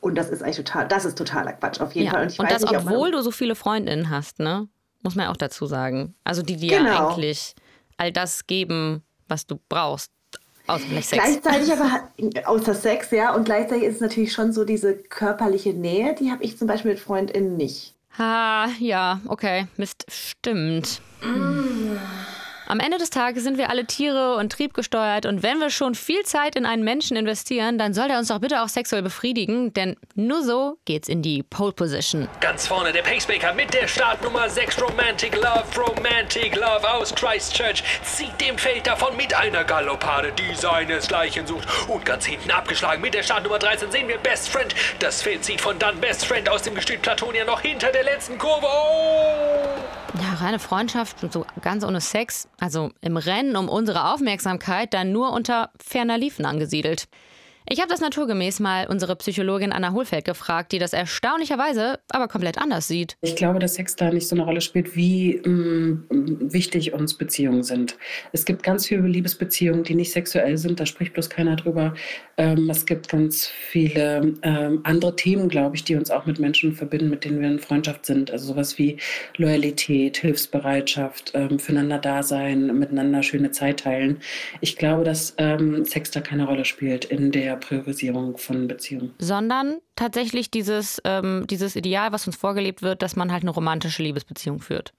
Und das ist eigentlich total, das ist totaler Quatsch, auf jeden ja. Fall. Und, und das, nicht, obwohl du so viele Freundinnen hast, ne? Muss man ja auch dazu sagen. Also die dir genau. ja eigentlich all das geben, was du brauchst. Außer Sex. Gleichzeitig aber, außer Sex, ja. Und gleichzeitig ist es natürlich schon so diese körperliche Nähe, die habe ich zum Beispiel mit FreundInnen nicht. Ah, ja, okay. Mist, stimmt. Mm. Am Ende des Tages sind wir alle Tiere und triebgesteuert und wenn wir schon viel Zeit in einen Menschen investieren, dann soll der uns doch bitte auch sexuell befriedigen, denn nur so geht's in die Pole Position. Ganz vorne der Pacemaker mit der Startnummer 6 Romantic Love, Romantic Love aus Christchurch zieht dem Feld davon mit einer Galoppade, die seinesgleichen sucht. Und ganz hinten abgeschlagen mit der Startnummer 13 sehen wir Best Friend. Das Feld zieht von dann Best Friend aus dem Gestüt Platonia noch hinter der letzten Kurve. Oh! Ja, reine Freundschaft und so ganz ohne Sex also im Rennen um unsere Aufmerksamkeit, dann nur unter ferner Liefen angesiedelt. Ich habe das naturgemäß mal unsere Psychologin Anna Hohlfeld gefragt, die das erstaunlicherweise aber komplett anders sieht. Ich glaube, dass Sex da nicht so eine Rolle spielt, wie ähm, wichtig uns Beziehungen sind. Es gibt ganz viele Liebesbeziehungen, die nicht sexuell sind, da spricht bloß keiner drüber. Ähm, es gibt ganz viele ähm, andere Themen, glaube ich, die uns auch mit Menschen verbinden, mit denen wir in Freundschaft sind. Also sowas wie Loyalität, Hilfsbereitschaft, ähm, füreinander da sein, miteinander schöne Zeit teilen. Ich glaube, dass ähm, Sex da keine Rolle spielt in der Priorisierung von Beziehungen. Sondern tatsächlich dieses, ähm, dieses Ideal, was uns vorgelebt wird, dass man halt eine romantische Liebesbeziehung führt.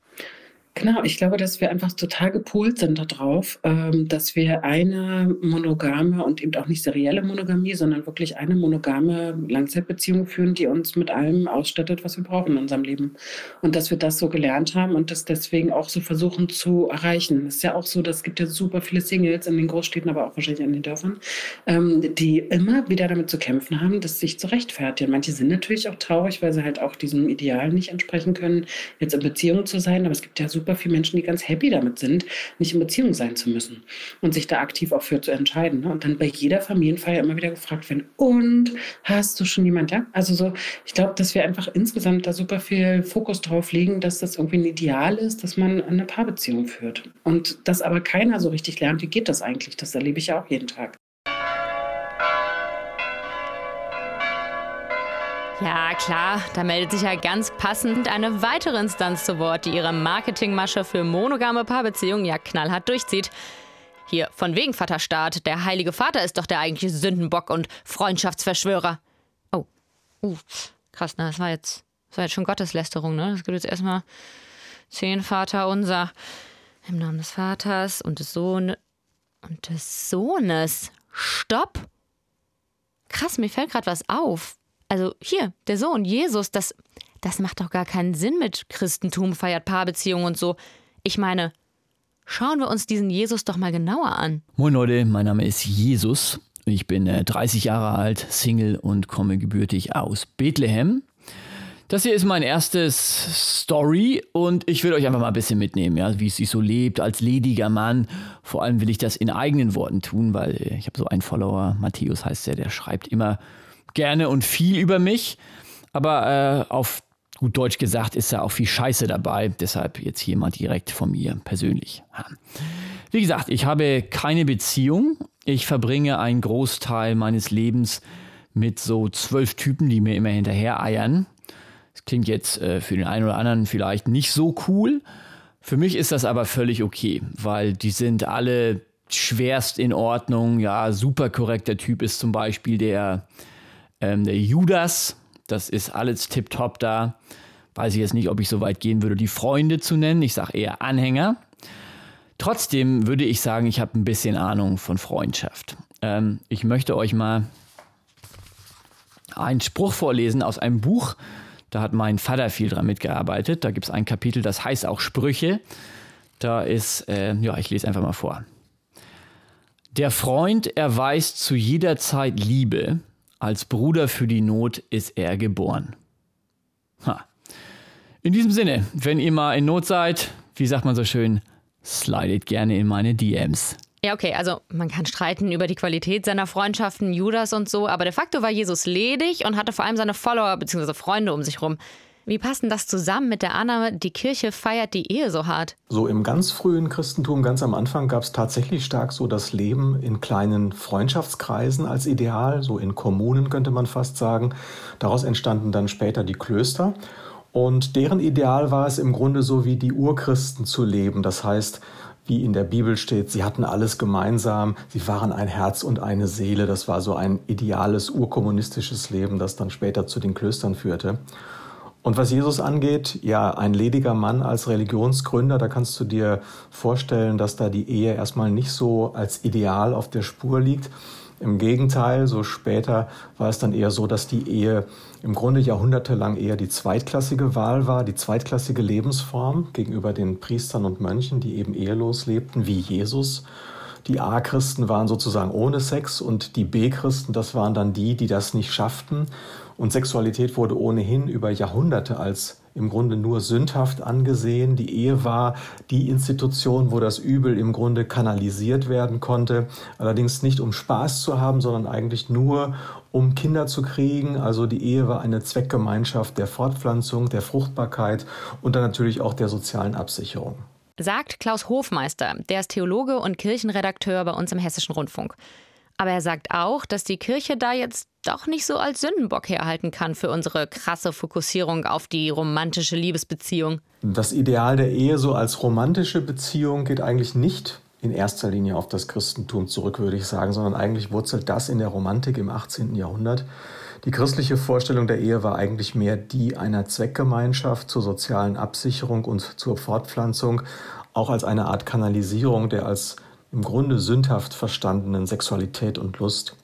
Genau, ich glaube, dass wir einfach total gepolt sind darauf, ähm, dass wir eine monogame und eben auch nicht serielle Monogamie, sondern wirklich eine monogame Langzeitbeziehung führen, die uns mit allem ausstattet, was wir brauchen in unserem Leben. Und dass wir das so gelernt haben und das deswegen auch so versuchen zu erreichen. Es ist ja auch so, dass es gibt ja super viele Singles in den Großstädten, aber auch wahrscheinlich in den Dörfern, ähm, die immer wieder damit zu kämpfen haben, dass sich zu rechtfertigen. Manche sind natürlich auch traurig, weil sie halt auch diesem Ideal nicht entsprechen können, jetzt in Beziehung zu sein, aber es gibt ja super super viele Menschen, die ganz happy damit sind, nicht in Beziehung sein zu müssen und sich da aktiv auch für zu entscheiden. Ne? Und dann bei jeder Familienfeier immer wieder gefragt werden, und hast du schon jemand? Ja, also so, ich glaube, dass wir einfach insgesamt da super viel Fokus drauf legen, dass das irgendwie ein Ideal ist, dass man eine Paarbeziehung führt. Und dass aber keiner so richtig lernt, wie geht das eigentlich? Das erlebe ich ja auch jeden Tag. Ja, klar, da meldet sich ja ganz passend eine weitere Instanz zu Wort, die ihre Marketingmasche für monogame Paarbeziehungen ja knallhart durchzieht. Hier, von wegen Vaterstaat. Der Heilige Vater ist doch der eigentliche Sündenbock und Freundschaftsverschwörer. Oh, uh, krass, na, das war jetzt, das war jetzt schon Gotteslästerung, ne? Das gibt jetzt erstmal zehn Vater unser. Im Namen des Vaters und des Sohnes. Und des Sohnes. Stopp! Krass, mir fällt gerade was auf also hier, der Sohn, Jesus, das, das macht doch gar keinen Sinn mit Christentum, feiert Paarbeziehungen und so. Ich meine, schauen wir uns diesen Jesus doch mal genauer an. Moin Leute, mein Name ist Jesus. Ich bin äh, 30 Jahre alt, Single und komme gebürtig aus Bethlehem. Das hier ist mein erstes Story und ich will euch einfach mal ein bisschen mitnehmen, ja, wie es sich so lebt als lediger Mann. Vor allem will ich das in eigenen Worten tun, weil äh, ich habe so einen Follower, Matthäus heißt der, der schreibt immer gerne und viel über mich. Aber äh, auf gut Deutsch gesagt ist da auch viel Scheiße dabei. Deshalb jetzt hier mal direkt von mir persönlich. Wie gesagt, ich habe keine Beziehung. Ich verbringe einen Großteil meines Lebens mit so zwölf Typen, die mir immer hinterher eiern. Das klingt jetzt äh, für den einen oder anderen vielleicht nicht so cool. Für mich ist das aber völlig okay, weil die sind alle schwerst in Ordnung. Ja, super korrekter Typ ist zum Beispiel der, ähm, der Judas. Das ist alles tipptopp da. Weiß ich jetzt nicht, ob ich so weit gehen würde, die Freunde zu nennen. Ich sage eher Anhänger. Trotzdem würde ich sagen, ich habe ein bisschen Ahnung von Freundschaft. Ähm, ich möchte euch mal einen Spruch vorlesen aus einem Buch, da hat mein Vater viel dran mitgearbeitet. Da gibt es ein Kapitel, das heißt auch Sprüche. Da ist, äh, ja, ich lese einfach mal vor. Der Freund erweist zu jeder Zeit Liebe, als Bruder für die Not ist er geboren. Ha. In diesem Sinne, wenn ihr mal in Not seid, wie sagt man so schön, slidet gerne in meine DMs. Ja, okay, also man kann streiten über die Qualität seiner Freundschaften, Judas und so, aber de facto war Jesus ledig und hatte vor allem seine Follower bzw. Freunde um sich rum. Wie passt denn das zusammen mit der Annahme, die Kirche feiert die Ehe so hart? So im ganz frühen Christentum, ganz am Anfang, gab es tatsächlich stark so das Leben in kleinen Freundschaftskreisen als Ideal, so in Kommunen könnte man fast sagen. Daraus entstanden dann später die Klöster. Und deren Ideal war es im Grunde so wie die Urchristen zu leben. Das heißt, wie in der Bibel steht, sie hatten alles gemeinsam, sie waren ein Herz und eine Seele. Das war so ein ideales urkommunistisches Leben, das dann später zu den Klöstern führte. Und was Jesus angeht, ja, ein lediger Mann als Religionsgründer, da kannst du dir vorstellen, dass da die Ehe erstmal nicht so als Ideal auf der Spur liegt. Im Gegenteil, so später war es dann eher so, dass die Ehe im Grunde jahrhundertelang eher die zweitklassige Wahl war, die zweitklassige Lebensform gegenüber den Priestern und Mönchen, die eben ehelos lebten, wie Jesus. Die A-Christen waren sozusagen ohne Sex und die B-Christen, das waren dann die, die das nicht schafften. Und Sexualität wurde ohnehin über Jahrhunderte als im Grunde nur sündhaft angesehen. Die Ehe war die Institution, wo das Übel im Grunde kanalisiert werden konnte. Allerdings nicht um Spaß zu haben, sondern eigentlich nur um Kinder zu kriegen. Also die Ehe war eine Zweckgemeinschaft der Fortpflanzung, der Fruchtbarkeit und dann natürlich auch der sozialen Absicherung. Sagt Klaus Hofmeister, der ist Theologe und Kirchenredakteur bei uns im Hessischen Rundfunk. Aber er sagt auch, dass die Kirche da jetzt doch nicht so als Sündenbock herhalten kann für unsere krasse Fokussierung auf die romantische Liebesbeziehung. Das Ideal der Ehe so als romantische Beziehung geht eigentlich nicht in erster Linie auf das Christentum zurück, würde ich sagen, sondern eigentlich wurzelt das in der Romantik im 18. Jahrhundert. Die christliche Vorstellung der Ehe war eigentlich mehr die einer Zweckgemeinschaft zur sozialen Absicherung und zur Fortpflanzung, auch als eine Art Kanalisierung der als im Grunde sündhaft verstandenen Sexualität und Lust.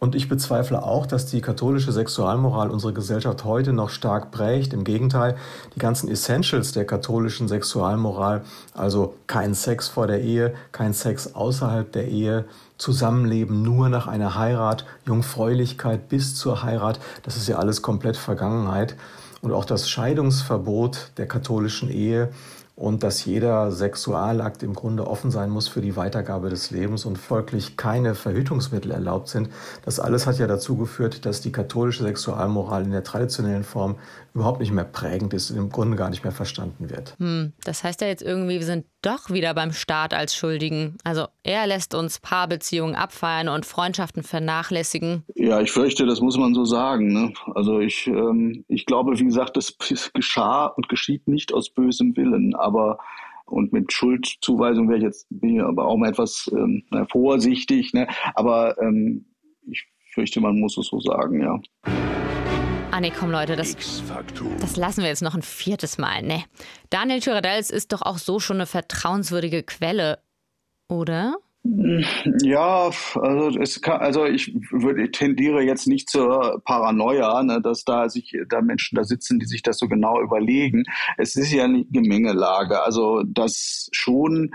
Und ich bezweifle auch, dass die katholische Sexualmoral unsere Gesellschaft heute noch stark prägt. Im Gegenteil, die ganzen Essentials der katholischen Sexualmoral, also kein Sex vor der Ehe, kein Sex außerhalb der Ehe, Zusammenleben nur nach einer Heirat, Jungfräulichkeit bis zur Heirat, das ist ja alles komplett Vergangenheit. Und auch das Scheidungsverbot der katholischen Ehe und dass jeder Sexualakt im Grunde offen sein muss für die Weitergabe des Lebens und folglich keine Verhütungsmittel erlaubt sind. Das alles hat ja dazu geführt, dass die katholische Sexualmoral in der traditionellen Form überhaupt nicht mehr prägend ist und im Grunde gar nicht mehr verstanden wird. Hm, das heißt ja jetzt irgendwie, wir sind doch wieder beim Staat als Schuldigen. Also er lässt uns Paarbeziehungen abfeiern und Freundschaften vernachlässigen. Ja, ich fürchte, das muss man so sagen. Ne? Also ich, ähm, ich glaube, wie gesagt, das geschah und geschieht nicht aus bösem Willen, aber und mit Schuldzuweisung wäre ich jetzt bin ich aber auch mal etwas ähm, vorsichtig. Ne? Aber ähm, ich fürchte, man muss es so sagen, ja. Ah nee, komm Leute, das, das lassen wir jetzt noch ein viertes Mal. Ne. Daniel Girardels ist doch auch so schon eine vertrauenswürdige Quelle, oder? Ja, also, es kann, also ich würde tendiere jetzt nicht zur Paranoia, ne, dass da sich da Menschen da sitzen, die sich das so genau überlegen. Es ist ja eine Gemengelage. Also dass schon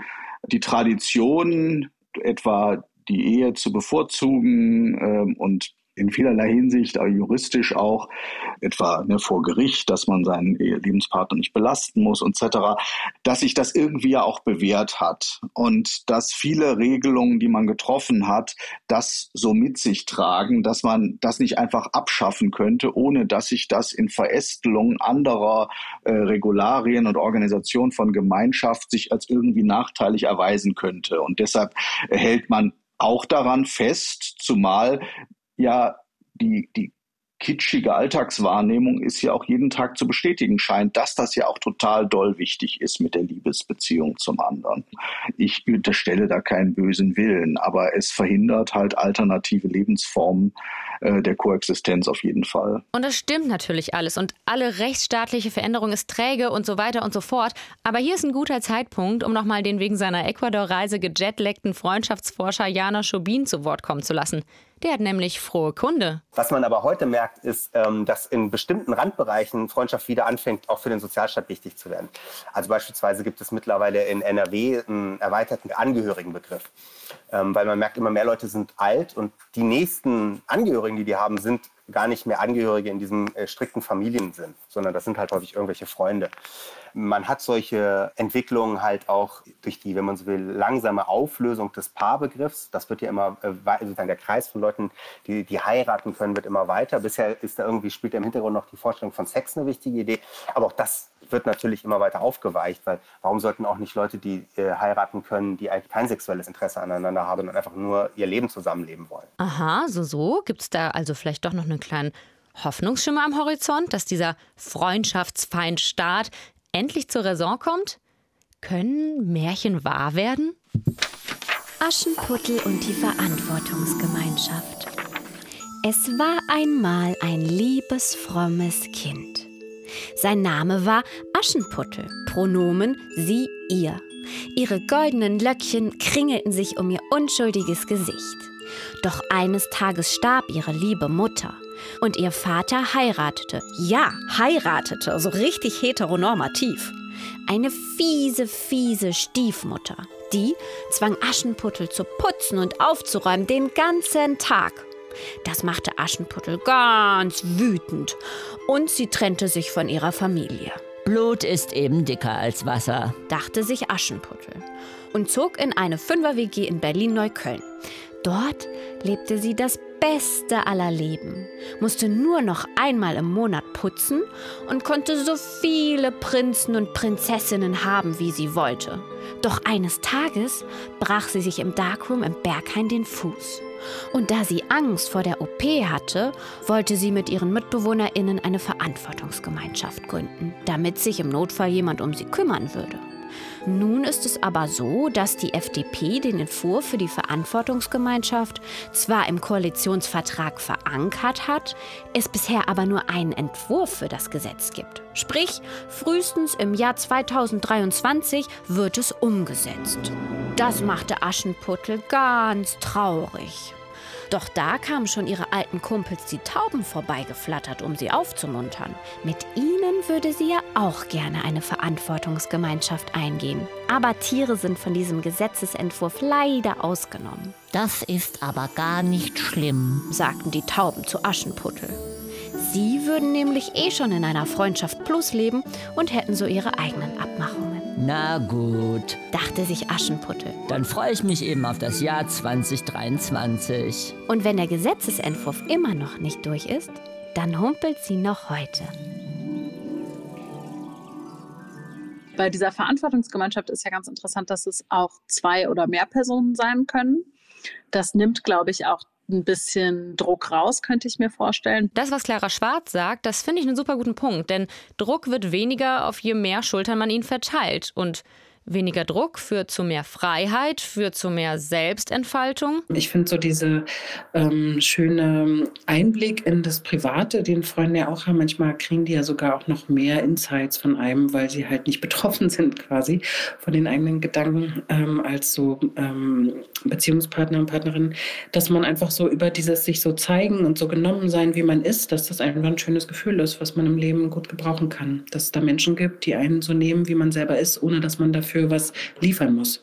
die Tradition, etwa die Ehe zu bevorzugen ähm, und in vielerlei Hinsicht, aber juristisch auch, etwa ne, vor Gericht, dass man seinen Lebenspartner nicht belasten muss, etc., dass sich das irgendwie ja auch bewährt hat und dass viele Regelungen, die man getroffen hat, das so mit sich tragen, dass man das nicht einfach abschaffen könnte, ohne dass sich das in Verästelung anderer äh, Regularien und Organisationen von Gemeinschaft sich als irgendwie nachteilig erweisen könnte. Und deshalb hält man auch daran fest, zumal ja die, die kitschige Alltagswahrnehmung ist ja auch jeden Tag zu bestätigen scheint, dass das ja auch total doll wichtig ist mit der Liebesbeziehung zum anderen. Ich unterstelle da keinen bösen Willen, aber es verhindert halt alternative Lebensformen äh, der Koexistenz auf jeden Fall. Und das stimmt natürlich alles und alle rechtsstaatliche Veränderung ist träge und so weiter und so fort. Aber hier ist ein guter Zeitpunkt, um nochmal den wegen seiner Ecuador-Reise gejetlaggten Freundschaftsforscher Jana Schobin zu Wort kommen zu lassen. Der hat nämlich frohe Kunde. Was man aber heute merkt, ist, ähm, dass in bestimmten Randbereichen Freundschaft wieder anfängt, auch für den Sozialstaat wichtig zu werden. Also beispielsweise gibt es mittlerweile in NRW einen erweiterten Angehörigenbegriff. Ähm, weil man merkt, immer mehr Leute sind alt und die nächsten Angehörigen, die die haben, sind gar nicht mehr Angehörige in diesem äh, strikten Familiensinn, sondern das sind halt häufig irgendwelche Freunde. Man hat solche Entwicklungen halt auch durch die, wenn man so will, langsame Auflösung des Paarbegriffs. Das wird ja immer, äh, sozusagen der Kreis von Leuten, die, die heiraten können, wird immer weiter. Bisher ist da irgendwie, spielt im Hintergrund noch die Vorstellung von Sex eine wichtige Idee. Aber auch das wird natürlich immer weiter aufgeweicht, weil warum sollten auch nicht Leute, die äh, heiraten können, die eigentlich kein sexuelles Interesse aneinander haben und einfach nur ihr Leben zusammenleben wollen? Aha, so so. Gibt es da also vielleicht doch noch einen kleinen Hoffnungsschimmer am Horizont, dass dieser Freundschaftsfeindstaat endlich zur Raison kommt? Können Märchen wahr werden? Aschenputtel und die Verantwortungsgemeinschaft. Es war einmal ein liebes, frommes Kind. Sein Name war Aschenputtel, Pronomen sie, ihr. Ihre goldenen Löckchen kringelten sich um ihr unschuldiges Gesicht. Doch eines Tages starb ihre liebe Mutter. Und ihr Vater heiratete. Ja, heiratete, so richtig heteronormativ. Eine fiese, fiese Stiefmutter. Die zwang Aschenputtel zu putzen und aufzuräumen den ganzen Tag. Das machte Aschenputtel ganz wütend und sie trennte sich von ihrer Familie. Blut ist eben dicker als Wasser, dachte sich Aschenputtel und zog in eine Fünfer-WG in Berlin-Neukölln. Dort lebte sie das Beste aller Leben, musste nur noch einmal im Monat putzen und konnte so viele Prinzen und Prinzessinnen haben, wie sie wollte. Doch eines Tages brach sie sich im Darkroom im Berghain den Fuß. Und da sie Angst vor der OP hatte, wollte sie mit ihren MitbewohnerInnen eine Verantwortungsgemeinschaft gründen, damit sich im Notfall jemand um sie kümmern würde. Nun ist es aber so, dass die FDP den Entwurf für die Verantwortungsgemeinschaft zwar im Koalitionsvertrag verankert hat, es bisher aber nur einen Entwurf für das Gesetz gibt. Sprich, frühestens im Jahr 2023 wird es umgesetzt. Das machte Aschenputtel ganz traurig. Doch da kamen schon ihre alten Kumpels die Tauben vorbeigeflattert, um sie aufzumuntern. Mit ihnen würde sie ja auch gerne eine Verantwortungsgemeinschaft eingehen. Aber Tiere sind von diesem Gesetzesentwurf leider ausgenommen. Das ist aber gar nicht schlimm, sagten die Tauben zu Aschenputtel. Sie würden nämlich eh schon in einer Freundschaft Plus leben und hätten so ihre eigenen Abmachungen. Na gut, dachte sich Aschenputtel. Dann freue ich mich eben auf das Jahr 2023. Und wenn der Gesetzesentwurf immer noch nicht durch ist, dann humpelt sie noch heute. Bei dieser Verantwortungsgemeinschaft ist ja ganz interessant, dass es auch zwei oder mehr Personen sein können. Das nimmt, glaube ich, auch ein bisschen Druck raus, könnte ich mir vorstellen. Das, was Clara Schwarz sagt, das finde ich einen super guten Punkt, denn Druck wird weniger, auf je mehr Schultern man ihn verteilt. Und Weniger Druck führt zu mehr Freiheit, führt zu mehr Selbstentfaltung. Ich finde so diese ähm, schöne Einblick in das Private, den Freunde ja auch haben. Manchmal kriegen die ja sogar auch noch mehr Insights von einem, weil sie halt nicht betroffen sind quasi von den eigenen Gedanken ähm, als so ähm, Beziehungspartner und Partnerin, dass man einfach so über dieses sich so zeigen und so genommen sein, wie man ist, dass das einfach ein schönes Gefühl ist, was man im Leben gut gebrauchen kann. Dass es da Menschen gibt, die einen so nehmen, wie man selber ist, ohne dass man dafür dafür was liefern muss.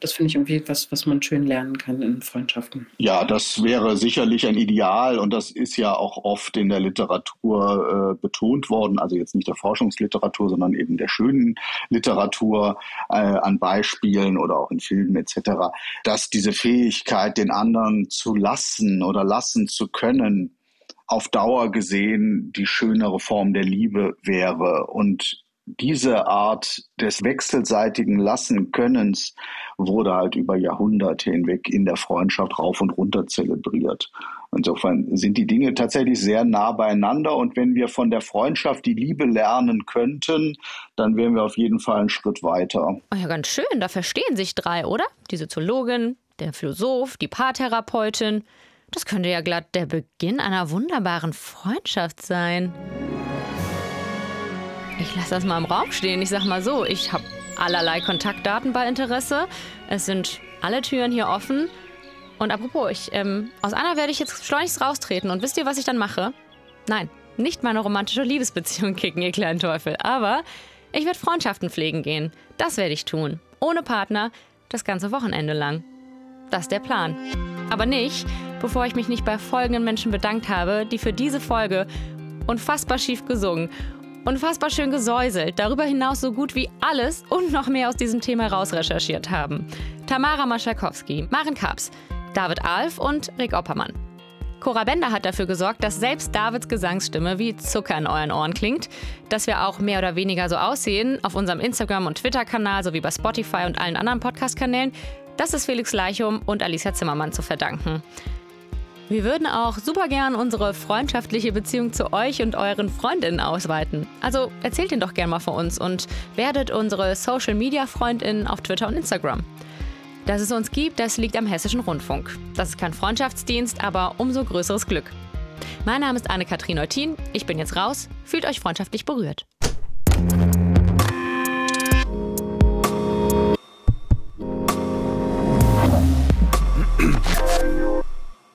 Das finde ich irgendwie was, was man schön lernen kann in Freundschaften. Ja, das wäre sicherlich ein Ideal und das ist ja auch oft in der Literatur äh, betont worden, also jetzt nicht der Forschungsliteratur, sondern eben der schönen Literatur äh, an Beispielen oder auch in Filmen etc., dass diese Fähigkeit, den anderen zu lassen oder lassen zu können, auf Dauer gesehen die schönere Form der Liebe wäre und diese Art des wechselseitigen Lassen-Könnens wurde halt über Jahrhunderte hinweg in der Freundschaft rauf und runter zelebriert. Insofern sind die Dinge tatsächlich sehr nah beieinander und wenn wir von der Freundschaft die Liebe lernen könnten, dann wären wir auf jeden Fall einen Schritt weiter. Oh ja, ganz schön, da verstehen sich drei, oder? Die Soziologin, der Philosoph, die Paartherapeutin. Das könnte ja glatt der Beginn einer wunderbaren Freundschaft sein. Ich lasse das mal im Raum stehen. Ich sag mal so, ich habe allerlei Kontaktdaten bei Interesse. Es sind alle Türen hier offen. Und apropos, ich, ähm, aus einer werde ich jetzt schleunigst raustreten. Und wisst ihr, was ich dann mache? Nein, nicht meine romantische Liebesbeziehung kicken, ihr kleinen Teufel. Aber ich werde Freundschaften pflegen gehen. Das werde ich tun. Ohne Partner, das ganze Wochenende lang. Das ist der Plan. Aber nicht, bevor ich mich nicht bei folgenden Menschen bedankt habe, die für diese Folge unfassbar schief gesungen unfassbar schön gesäuselt, darüber hinaus so gut wie alles und noch mehr aus diesem Thema rausrecherchiert haben. Tamara Maschakowski, Maren Kaps, David Alf und Rick Oppermann. Cora Bender hat dafür gesorgt, dass selbst Davids Gesangsstimme wie Zucker in euren Ohren klingt, dass wir auch mehr oder weniger so aussehen auf unserem Instagram- und Twitter-Kanal sowie bei Spotify und allen anderen Podcast-Kanälen. Das ist Felix Leichum und Alicia Zimmermann zu verdanken. Wir würden auch super gern unsere freundschaftliche Beziehung zu euch und euren Freundinnen ausweiten. Also erzählt ihn doch gern mal von uns und werdet unsere Social Media Freundinnen auf Twitter und Instagram. Dass es uns gibt, das liegt am Hessischen Rundfunk. Das ist kein Freundschaftsdienst, aber umso größeres Glück. Mein Name ist Anne-Kathrin Eutin. Ich bin jetzt raus. Fühlt euch freundschaftlich berührt.